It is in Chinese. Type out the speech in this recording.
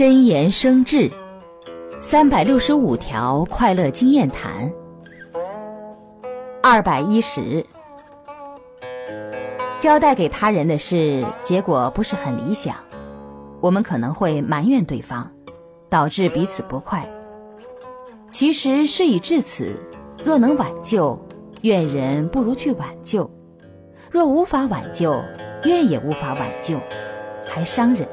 真言生智，三百六十五条快乐经验谈。二百一十，交代给他人的事，结果不是很理想，我们可能会埋怨对方，导致彼此不快。其实事已至此，若能挽救，怨人不如去挽救；若无法挽救，怨也无法挽救，还伤人。